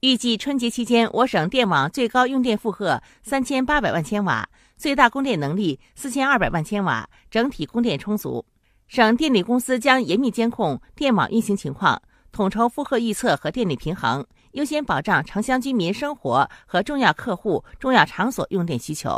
预计春节期间我省电网最高用电负荷三千八百万千瓦最大供电能力四千二百万千瓦整体供电充足。省电力公司将严密监控电网运行情况统筹负荷预测和电力平衡优先保障城乡居民生活和重要客户重要场所用电需求。